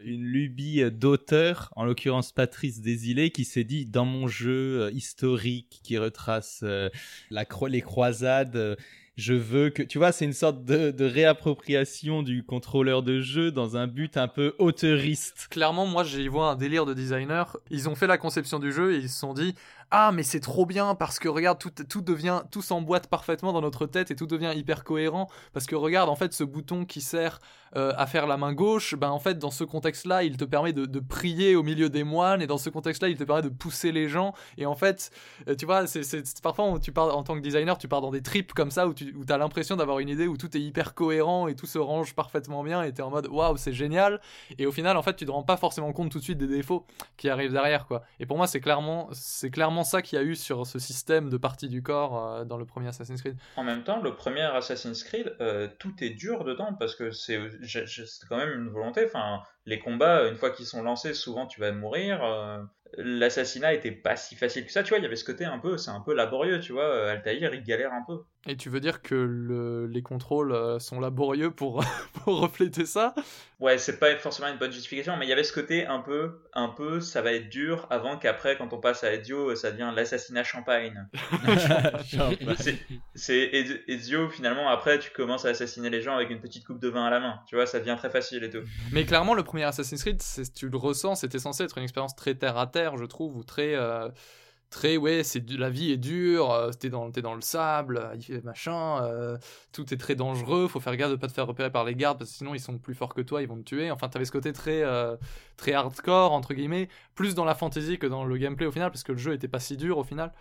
une lubie d'auteur, en l'occurrence Patrice Desilets, qui s'est dit dans mon jeu euh, historique qui retrace euh, la les croisades, euh, je veux que tu vois, c'est une sorte de, de réappropriation du contrôleur de jeu dans un but un peu auteuriste. Clairement, moi, j'y vois un délire de designer. Ils ont fait la conception du jeu et ils se sont dit Ah, mais c'est trop bien parce que regarde, tout, tout devient, tout s'emboîte parfaitement dans notre tête et tout devient hyper cohérent. Parce que regarde, en fait, ce bouton qui sert euh, à faire la main gauche, ben en fait, dans ce contexte-là, il te permet de, prier au milieu des moines et dans ce contexte-là, il te permet de pousser les gens. Et en fait, euh, tu vois, c'est parfois, tu pars, en tant que designer, tu pars dans des trips comme ça où tu où as l'impression d'avoir une idée où tout est hyper cohérent et tout se range parfaitement bien et t'es en mode waouh, c'est génial. Et au final, en fait, tu te rends pas forcément compte tout de suite des défauts qui arrivent derrière, quoi. Et pour moi, c'est clairement, c'est clairement ça qu'il y a eu sur ce système de partie du corps euh, dans le premier Assassin's Creed. En même temps, le premier Assassin's Creed, euh, tout est dur dedans parce que c'est quand même une volonté. Enfin, les combats, une fois qu'ils sont lancés, souvent tu vas mourir. euh, L'assassinat était pas si facile que ça, tu vois. Il y avait ce côté un peu, c'est un peu laborieux, tu vois. euh, Altaïr, il galère un peu. Et tu veux dire que le- les contrôles euh, sont laborieux pour, pour refléter ça? Ouais, c'est pas forcément une bonne justification, mais il y avait ce côté un peu, un peu, ça va être dur avant qu'après, quand on passe à Ezio, ça devient l'assassinat champagne. C'est- C'est Ez- Ezio, finalement, après, tu commences à assassiner les gens avec une petite coupe de vin à la main. Tu vois, ça devient très facile et tout. Mais clairement, le premier Assassin's Creed, tu le ressens, c'était censé être une expérience très terre à terre, je trouve, ou très, euh, très ouais c'est la vie est dure euh, t'es dans t'es dans le sable machin euh, tout est très dangereux faut faire gaffe de pas te faire repérer par les gardes parce que sinon ils sont plus forts que toi ils vont te tuer. Enfin t'avais ce côté très euh, très hardcore entre guillemets plus dans la fantasy que dans le gameplay au final parce que le jeu était pas si dur au final.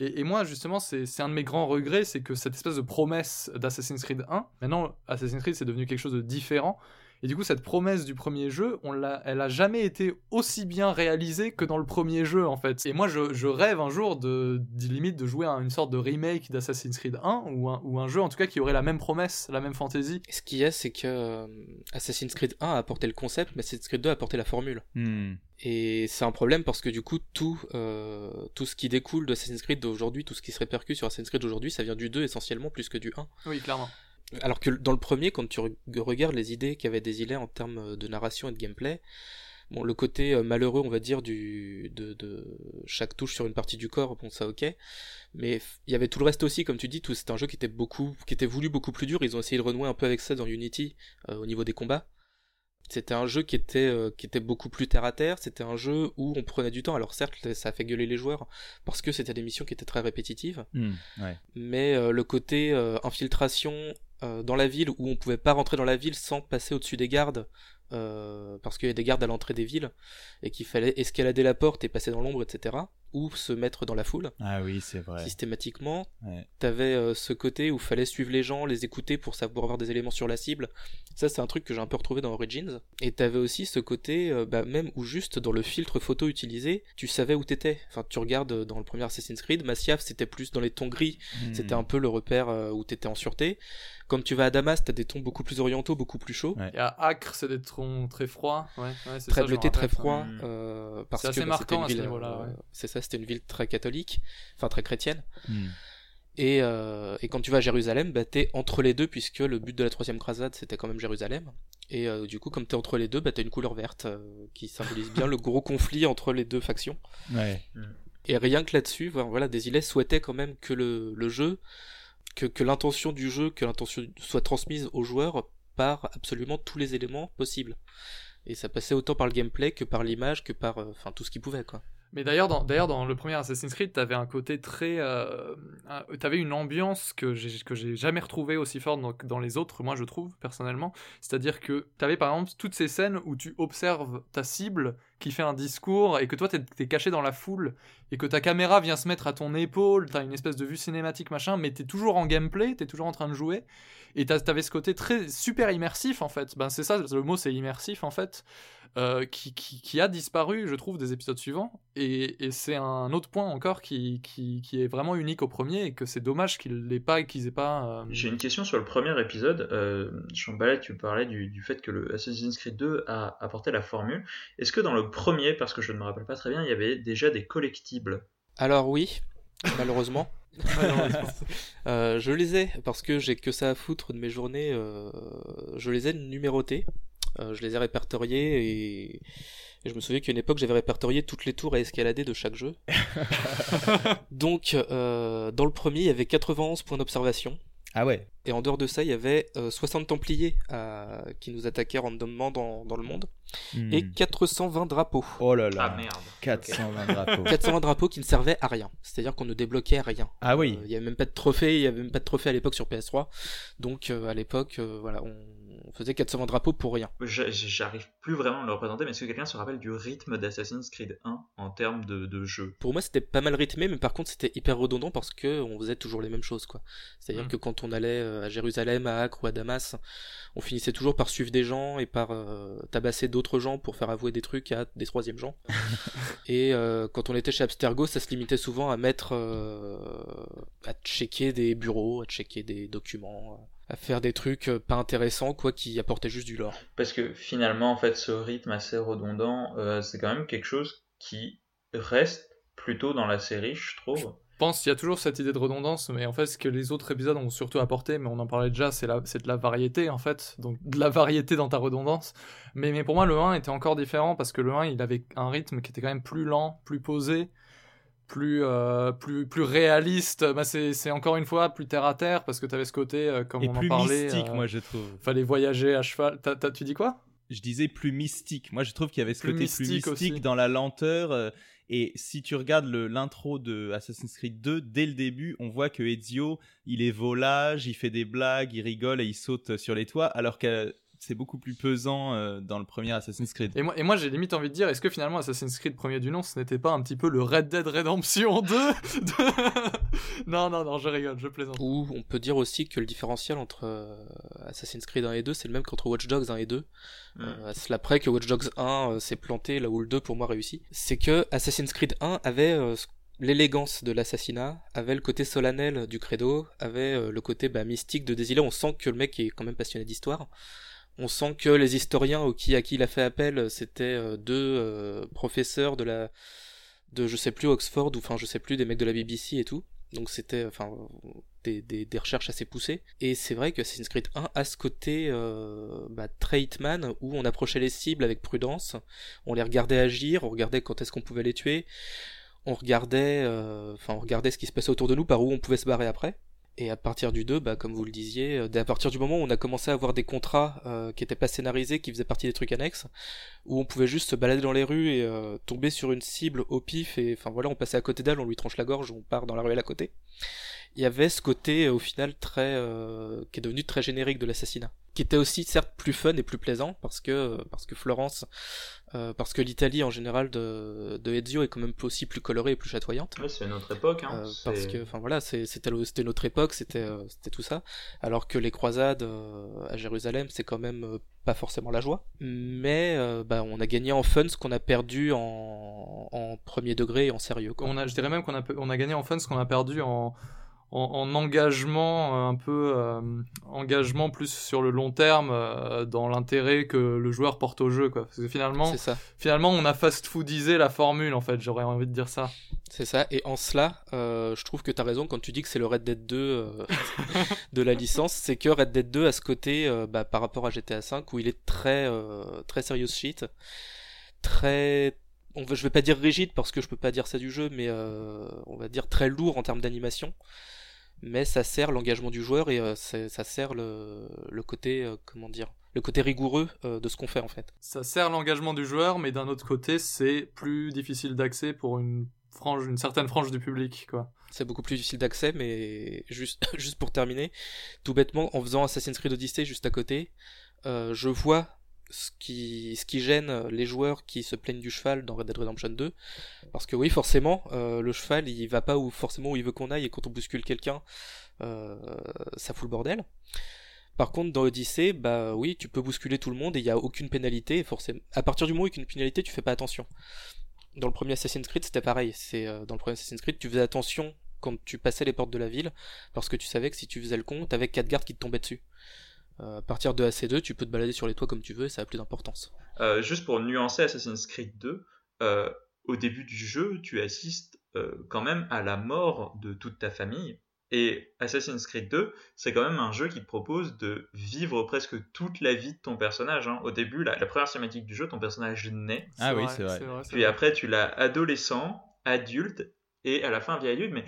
Et, et moi justement c'est un de mes grands regrets c'est que cette espèce de promesse d'Assassin's Creed 1 maintenant Assassin's Creed c'est devenu quelque chose de différent et du coup, cette promesse du premier jeu, on l'a, elle a jamais été aussi bien réalisée que dans le premier jeu, en fait. Et moi, je, je rêve un jour de, de limite de jouer à une sorte de remake d'Assassin's Creed 1 ou un, ou un jeu, en tout cas, qui aurait la même promesse, la même fantaisie. Ce qu'il y a, c'est que euh, Assassin's Creed 1 a apporté le concept, mais Assassin's Creed 2 a apporté la formule. Hmm. Et c'est un problème parce que du coup, tout, euh, tout ce qui découle d'Assassin's Creed d'aujourd'hui, tout ce qui se répercute sur Assassin's Creed d'aujourd'hui, ça vient du 2 essentiellement plus que du 1. Oui, clairement. Alors que dans le premier, quand tu re- regardes les idées qu'avait Desilets en termes de narration et de gameplay, bon, le côté euh, malheureux, on va dire, du, de, de chaque touche sur une partie du corps, bon, ça ok. Mais il y avait tout le reste aussi, comme tu dis, tout, c'était un jeu qui était beaucoup, qui était voulu beaucoup plus dur. Ils ont essayé de renouer un peu avec ça dans Unity, euh, au niveau des combats. C'était un jeu qui était, euh, qui était beaucoup plus terre à terre. C'était un jeu où on prenait du temps. Alors certes, ça a fait gueuler les joueurs parce que c'était des missions qui étaient très répétitives. Ouais. mais euh, le côté euh, infiltration euh, dans la ville où on pouvait pas rentrer dans la ville sans passer au-dessus des gardes euh, parce qu'il y a des gardes à l'entrée des villes et qu'il fallait escalader la porte et passer dans l'ombre etc ou se mettre dans la foule Ah oui, c'est vrai. systématiquement Ouais. t'avais euh, ce côté où fallait suivre les gens les écouter pour savoir avoir des éléments sur la cible ça c'est un truc que j'ai un peu retrouvé dans Origins et t'avais aussi ce côté euh, bah, même où juste dans le filtre photo utilisé tu savais où t'étais enfin tu regardes dans le premier Assassin's Creed Masyaf c'était plus dans les tons gris Hmm. c'était un peu le repère euh, où t'étais en sûreté. Quand tu vas à Damas, t'as des tons beaucoup plus orientaux, beaucoup plus chauds. Ouais. Et à Acre, c'est des tons très froids. Ouais, ouais, Très ça, bleuté, très froid, Mm. euh, parce C'est que assez bah, marquant c'était une à ce ville, niveau-là, euh, ouais. c'est ça, c'était une ville très catholique, enfin très chrétienne. Et, euh, et quand tu vas à Jérusalem, bah, t'es entre les deux, puisque le but de la troisième croisade, c'était quand même Jérusalem. Et euh, du coup, comme t'es entre les deux, bah, t'as une couleur verte euh, qui symbolise bien le gros conflit entre les deux factions. Ouais. Et rien que là-dessus, voilà, voilà, Desilets souhaitait quand même que le, le jeu, que, que l'intention du jeu, que l'intention soit transmise aux joueurs par absolument tous les éléments possibles. Et ça passait autant par le gameplay que par l'image, que par euh, enfin tout ce qui pouvait quoi. Mais d'ailleurs, dans, d'ailleurs, dans le premier Assassin's Creed, t'avais un côté très, euh, t'avais une ambiance que j'ai que j'ai jamais retrouvée aussi forte dans, dans les autres, moi je trouve personnellement. C'est-à-dire que t'avais par exemple toutes ces scènes où tu observes ta cible qui fait un discours et que toi t'es es caché dans la foule et que ta caméra vient se mettre à ton épaule, t'as une espèce de vue cinématique machin, mais t'es toujours en gameplay, t'es toujours en train de jouer et t'avais ce côté très super immersif en fait. Ben c'est ça, le mot c'est immersif en fait euh, qui, qui, a disparu, je trouve, des épisodes suivants. Et, c'est un autre point encore qui, qui, qui est vraiment unique au premier et que c'est dommage qu'il l'ait pas qu'ils aient pas. euh, J'ai une question sur le premier épisode. Euh, Chambalet, tu parlais du, du fait que le Assassin's Creed 2 a apporté la formule. Est-ce que dans le premier, parce que je ne me rappelle pas très bien, il y avait déjà des collectibles Alors oui, malheureusement. malheureusement. Euh, je les ai parce que j'ai que ça à foutre de mes journées. euh, je les ai numérotés, euh, je les ai répertoriés et, et je me souviens qu'à une époque j'avais répertorié toutes les tours à escalader de chaque jeu. Donc euh, dans le premier il y avait 91 points d'observation Ah ouais. et en dehors de ça il y avait euh, 60 templiers à- qui nous attaquaient randomement dans, dans le monde Hmm. et 420 drapeaux. Oh là là. Ah merde. 420 drapeaux. 420 drapeaux qui ne servaient à rien, c'est-à-dire qu'on ne débloquait rien. Ah oui. Euh, Il y avait même pas de trophée, il y avait même pas de trophée à l'époque sur PS3. Donc euh, à l'époque, euh, voilà, on faisait 420 drapeaux pour rien. J'arrive plus vraiment à le représenter, mais est-ce que quelqu'un se rappelle du rythme d'Assassin's Creed 1 en termes de, de jeu? Pour moi, c'était pas mal rythmé, mais par contre, c'était hyper redondant parce que on faisait toujours les mêmes choses, quoi. C'est-à-dire Mm. que quand on allait euh, à Jérusalem, à Acre ou à Damas, on finissait toujours par suivre des gens et par euh, tabasser d'autres gens pour faire avouer des trucs à des troisièmes gens. et euh, quand on était chez Abstergo, ça se limitait souvent à mettre, euh, à checker des bureaux, à checker des documents, euh, à faire des trucs euh, pas intéressants, quoi, qui apportaient juste du lore. Parce que finalement, en fait, ce rythme assez redondant, euh, c'est quand même quelque chose qui reste plutôt dans la série, je trouve. Je pense qu'il y a toujours cette idée de redondance, mais en fait, ce que les autres épisodes ont surtout apporté, mais on en parlait déjà, c'est la- c'est de la variété, en fait. Donc, de la variété dans ta redondance. Mais, mais pour moi, le 1 était encore différent, parce que le 1, il avait un rythme qui était quand même plus lent, plus posé, plus, euh, plus, plus réaliste. Bah, c'est c'est encore une fois plus terre à terre, parce que tu avais ce côté, euh, comme Et on plus en parlait. mystique, euh, moi je trouve. Fallait voyager à cheval. T'as- tu dis quoi? Je disais plus mystique. Moi je trouve qu'il y avait ce Plus côté plus mystique mystique aussi. dans la lenteur. euh, Et si tu regardes l'intro de Assassin's Creed 2, dès le début, on voit que Ezio, il est volage, il fait des blagues, il rigole et il saute sur les toits, alors que c'est beaucoup plus pesant euh, dans le premier Assassin's Creed. Et moi, et moi j'ai limite envie de dire, est-ce que finalement Assassin's Creed premier du nom, ce n'était pas un petit peu le Red Dead Redemption 2 de- Non, non, non, je rigole, je plaisante. Ou on peut dire aussi que le différentiel entre euh, Assassin's Creed 1 et 2, c'est le même qu'entre Watch Dogs 1 et 2. Mm. Euh, à cela près que Watch Dogs 1 euh, s'est planté là où le 2 pour moi réussit. C'est que Assassin's Creed 1 avait euh, ce- l'élégance de l'assassinat, avait le côté solennel du credo, avait euh, le côté bah, mystique de Desilets. On sent que le mec est quand même passionné d'histoire. On sent que les historiens à qui il a fait appel, c'était euh, deux euh, professeurs de la de je sais plus Oxford ou enfin je sais plus des mecs de la BBC et tout. Donc c'était enfin des, des, recherches assez poussées. Et c'est vrai que Assassin's Creed 1 a ce côté euh, bah, très Hitman où on approchait les cibles avec prudence, on les regardait agir, on regardait quand est-ce qu'on pouvait les tuer, on regardait, euh, enfin on regardait ce qui se passait autour de nous, par où on pouvait se barrer après. Et à partir du 2, bah, comme vous le disiez, euh, à partir du moment où on a commencé à avoir des contrats euh, qui étaient pas scénarisés, qui faisaient partie des trucs annexes, où on pouvait juste se balader dans les rues et euh, tomber sur une cible au pif, et enfin voilà, on passait à côté d'elle, on lui tranche la gorge, on part dans la ruelle à côté. Il y avait ce côté au final très, euh, qui est devenu très générique de l'assassinat, qui était aussi certes plus fun et plus plaisant parce que parce que Florence, euh, parce que l'Italie en général de, de Ezio est quand même aussi plus colorée et plus chatoyante. Ouais, c'est notre époque. Hein. Euh, parce que enfin voilà c'est- c'était c'était notre époque c'était euh, c'était tout ça alors que les croisades euh, à Jérusalem c'est quand même pas forcément la joie mais euh, bah on a gagné en fun ce qu'on a perdu en, en premier degré et en sérieux quoi. On a, je dirais même qu'on a, on a gagné en fun ce qu'on a perdu en, en, en engagement euh, un peu euh, engagement plus sur le long terme euh, dans l'intérêt que le joueur porte au jeu quoi. Parce que finalement ça. finalement on a fast foodisé la formule en fait j'aurais envie de dire ça. C'est ça. Et en cela euh, je trouve que t'as raison quand tu dis que c'est le Red Dead 2 euh, de la licence. C'est que Red Dead 2 a ce côté bah, par rapport à GTA 5 où il est très très serious shit. Très on veut, je vais pas dire rigide parce que je peux pas dire ça du jeu, mais on va dire très lourd en termes d'animation. Mais ça sert l'engagement du joueur et euh, ça sert le, le côté euh, comment dire le côté rigoureux euh, de ce qu'on fait en fait. ça sert l'engagement du joueur mais d'un autre côté c'est plus difficile d'accès pour une frange une certaine frange du public quoi C'est beaucoup plus difficile d'accès, mais juste juste pour terminer, tout bêtement en faisant Assassin's Creed Odyssey juste à côté, je vois ce qui, gêne les joueurs qui se plaignent du cheval dans Red Dead Redemption 2. Parce que oui, forcément, euh, le cheval, il va pas où, forcément où il veut qu'on aille, et quand on bouscule quelqu'un, euh, ça fout le bordel. Par contre, dans Odyssey, bah oui, tu peux bousculer tout le monde et il y a aucune pénalité. Forcément, à partir du moment où il y a une pénalité, tu fais pas attention. Dans le premier Assassin's Creed, c'était pareil. C'est euh, dans le premier Assassin's Creed, tu faisais attention quand tu passais les portes de la ville, parce que tu savais que si tu faisais le con, t'avais quatre gardes qui te tombaient dessus. Euh, à partir de AC2, tu peux te balader sur les toits comme tu veux, et ça a plus d'importance. Euh, juste pour nuancer Assassin's Creed 2, euh, au début du jeu, tu assistes euh, quand même à la mort de toute ta famille. Et Assassin's Creed 2, c'est quand même un jeu qui te propose de vivre presque toute la vie de ton personnage. hein. Au début, la, la première cinématique du jeu, ton personnage naît. Ah oui, c'est vrai. Puis après, tu l'as adolescent, adulte, et à la fin, vieil adulte. Mais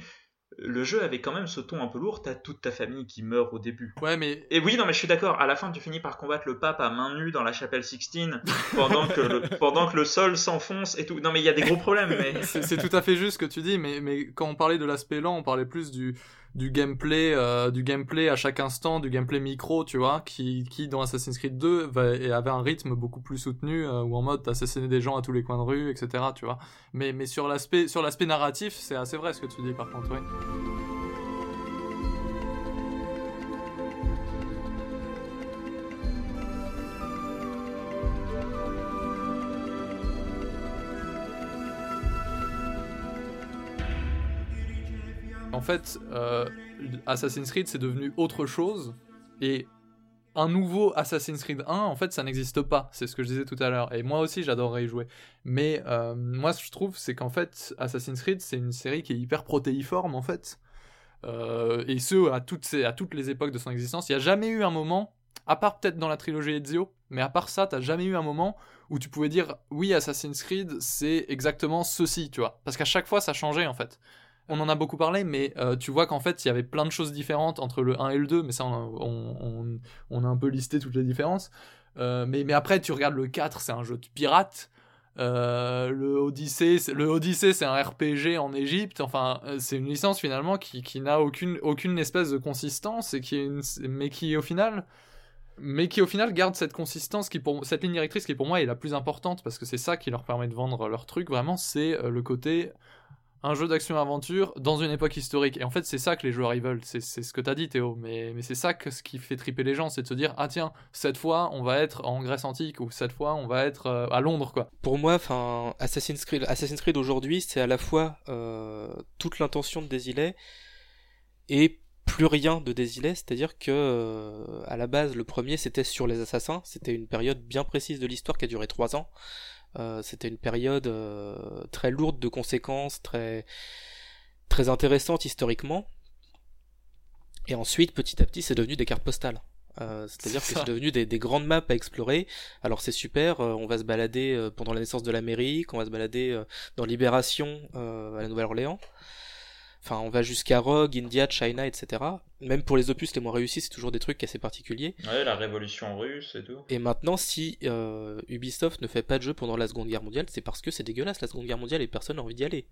le jeu avait quand même ce ton un peu lourd. T'as toute ta famille qui meurt au début. ouais mais Et oui, non, mais je suis d'accord. À la fin, tu finis par combattre le pape à main nue dans la chapelle Sixtine pendant que le, pendant que le sol s'enfonce et tout. Non, mais il y a des gros problèmes. Mais c'est tout à fait juste ce que tu dis, mais, mais quand on parlait de l'aspect lent, on parlait plus du, du gameplay, euh, du gameplay à chaque instant, du gameplay micro, tu vois, qui, qui dans Assassin's Creed 2 va, et avait un rythme beaucoup plus soutenu, euh, où en mode t'assassinais des gens à tous les coins de rue, etc. Tu vois. Mais, mais sur l'aspect, sur l'aspect narratif, c'est assez vrai ce que tu dis par contre, oui. En fait, euh, Assassin's Creed c'est devenu autre chose et un nouveau Assassin's Creed 1, en fait, ça n'existe pas. C'est ce que je disais tout à l'heure. Et moi aussi, j'adorerais y jouer. Mais euh, moi, ce que je trouve, c'est qu'en fait, Assassin's Creed, c'est une série qui est hyper protéiforme, en fait. Euh, et ce, à toutes, à toutes les époques de son existence. Il n'y a jamais eu un moment, à part peut-être dans la trilogie Ezio, mais à part ça, t'as jamais eu un moment où tu pouvais dire oui, Assassin's Creed, c'est exactement ceci, tu vois. Parce qu'à chaque fois, ça changeait, en fait. On en a beaucoup parlé, mais euh, tu vois qu'en fait, il y avait plein de choses différentes entre le 1 et le 2, mais ça, on, a- un peu listé toutes les différences. Euh, mais, après, tu regardes le 4, c'est un jeu de pirate. Euh, le Odyssey, c'est- un RPG en Égypte. Enfin, c'est une licence finalement qui, qui n'a aucune, aucune espèce de consistance et qui est une- mais qui au final, mais qui au final garde cette consistance qui pour cette ligne directrice qui pour moi est la plus importante parce que c'est ça qui leur permet de vendre leur truc. Vraiment, c'est le côté un jeu d'action-aventure dans une époque historique. Et en fait, c'est ça que les joueurs ils veulent. C'est ce que t'as dit, Théo. Mais, mais c'est ça que ce qui fait triper les gens, c'est de se dire ah tiens, cette fois on va être en Grèce antique ou cette fois on va être euh, à Londres quoi. Pour moi, enfin, Assassin's Creed, Assassin's Creed aujourd'hui, c'est à la fois euh, toute l'intention de Desilets et plus rien de Desilets, c'est-à-dire que euh, à la base, le premier c'était sur les assassins, c'était une période bien précise de l'histoire qui a duré trois ans. Euh, c'était une période euh, très lourde de conséquences, très très intéressante historiquement. Et ensuite, petit à petit, c'est devenu des cartes postales. Euh, C'est-à-dire que C'est devenu des, des grandes maps à explorer. Alors c'est super, euh, on va se balader euh, pendant la naissance de l'Amérique, on va se balader dans Libération à la Nouvelle-Orléans. Enfin, on va jusqu'à Rogue, India, China, etc. Même pour les opus les moins réussis, c'est toujours des trucs assez particuliers. Ouais, la révolution russe et tout. Et maintenant, si euh, Ubisoft ne fait pas de jeu pendant la Seconde Guerre mondiale, c'est parce que c'est dégueulasse la Seconde Guerre mondiale et personne n'a envie d'y aller.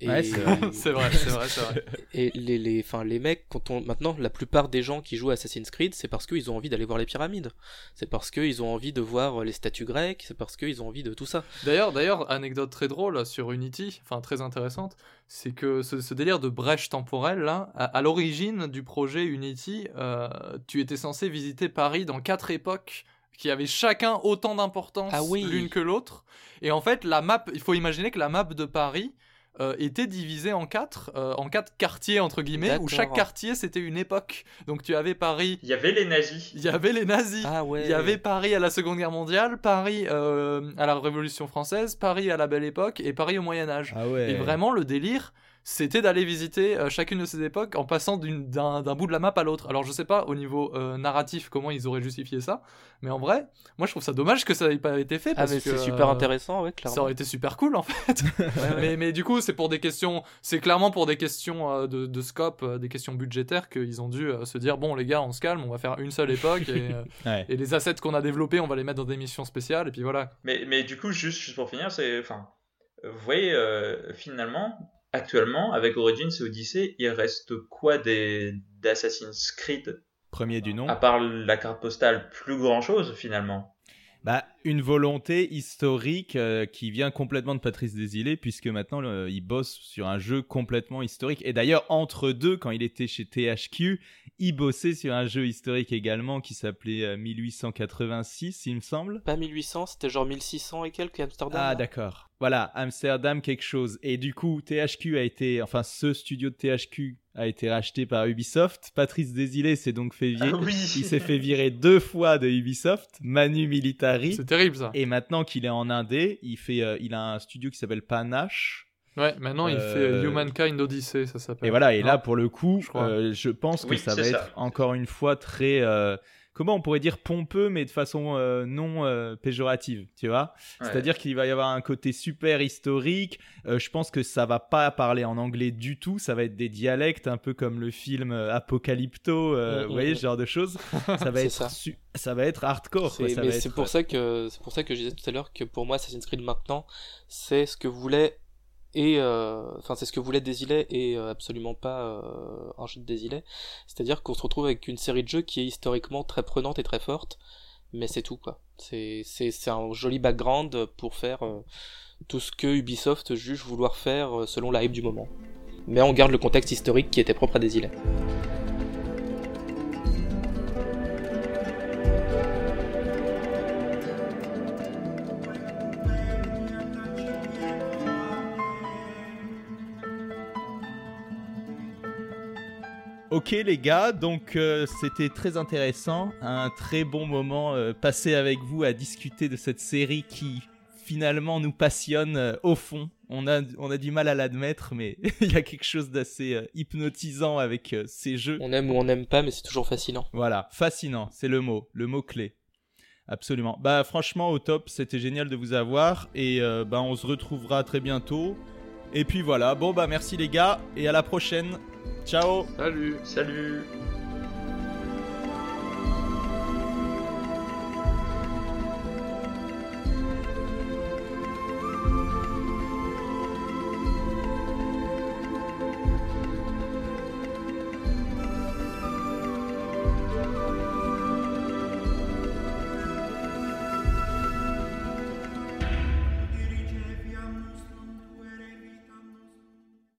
Et, Ouais, c'est vrai. c'est vrai, c'est vrai, et les, les, enfin, les mecs, quand on, maintenant, la plupart des gens qui jouent à Assassin's Creed, c'est parce qu'ils ont envie d'aller voir les pyramides. C'est parce qu'ils ont envie de voir les statues grecques, c'est parce qu'ils ont envie de tout ça. D'ailleurs, d'ailleurs, anecdote très drôle sur Unity, enfin très intéressante, c'est que ce, ce délire de brèche temporelle là, à, à l'origine du projet Unity, euh, tu étais censé visiter Paris dans quatre époques qui avaient chacun autant d'importance Ah oui. l'une que l'autre. Et en fait, la map, il faut imaginer que la map de Paris euh, était divisée en quatre, euh, en quatre quartiers entre guillemets, où chaque quartier c'était une époque. Donc tu avais Paris, Il y avait les nazis. il y avait les nazis. Ah ouais. Il y avait Paris à la Seconde Guerre mondiale, Paris euh, à la Révolution française, Paris à la Belle Époque et Paris au Moyen Âge. Ah ouais. Et vraiment, le délire, c'était d'aller visiter euh, chacune de ces époques en passant d'un bout de la map à l'autre. Alors, je sais pas au niveau euh, narratif comment ils auraient justifié ça, mais en vrai, moi je trouve ça dommage que ça n'ait pas été fait Ah mais c'est super euh, intéressant, ouais, Ça clairement. aurait été super cool en fait. mais, mais du coup, c'est pour des questions, c'est clairement pour des questions euh, de, de scope, euh, des questions budgétaires qu'ils ont dû euh, se dire bon les gars, on se calme, on va faire une seule époque et, euh, Ouais. et les assets qu'on a développés, on va les mettre dans des missions spéciales et puis voilà. Mais, mais du coup, juste, juste pour finir, c'est. Enfin, vous voyez, euh, finalement, actuellement, avec Origins et Odyssey, il reste quoi des d'Assassin's Creed? Premier du nom. À part la carte postale, plus grand chose finalement. Bah, une volonté historique euh, qui vient complètement de Patrice Desilets, puisque maintenant le- il bosse sur un jeu complètement historique. Et d'ailleurs, entre deux, quand il était chez THQ, il bossait sur un jeu historique également qui s'appelait euh, 1886, il me semble. Pas 1800, c'était genre 1600 et quelques Amsterdam. Ah, d'accord. Voilà, Amsterdam, quelque chose. Et du coup, THQ a été, enfin, ce studio de THQ a été racheté par Ubisoft. Patrice Desilets s'est donc fait virer. Ah oui Il s'est fait virer deux fois de Ubisoft, Manu Militari. C'est terrible ça. Et maintenant qu'il est en Indé, il, fait, euh, il a un studio qui s'appelle Panache. Ouais, maintenant il Euh, fait euh, Humankind Odyssey, ça s'appelle. Et voilà, et là, pour le coup, Je crois. euh, je pense que Oui, ça va ça. être encore une fois très. Comment on pourrait dire pompeux, mais de façon euh, non euh, péjorative, tu vois? Ouais. C'est-à-dire qu'il va y avoir un côté super historique. Euh, je pense que ça va pas parler en anglais du tout. Ça va être des dialectes, un peu comme le film Apocalypto. euh, Mm, vous voyez mm. ce genre de choses. Ça va être ça. su- ça va être hardcore. C'est- être- pour ça que c'est pour ça que je disais tout à l'heure que pour moi Assassin's Creed maintenant c'est ce que voulait et euh, enfin c'est ce que voulait Desilets et euh, absolument pas euh, un jeu de Desilets c'est-à-dire qu'on se retrouve avec une série de jeux qui est historiquement très prenante et très forte mais c'est tout quoi. C'est c'est c'est un joli background pour faire euh, tout ce que Ubisoft juge vouloir faire selon la hype du moment. Mais on garde le contexte historique qui était propre à Desilets Ok les gars, donc euh, c'était très intéressant, un très bon moment euh, passé avec vous à discuter de cette série qui finalement nous passionne euh, au fond. On a, on a du mal à l'admettre, mais il y a quelque chose d'assez hypnotisant avec ces jeux. on aime ou on n'aime pas mais c'est toujours fascinant Voilà, fascinant, c'est le mot, le mot clé. Absolument. Bah franchement au top, c'était génial de vous avoir et bah on se retrouvera très bientôt. Et puis voilà, bon bah merci les gars et à la prochaine. Ciao Salut. Salut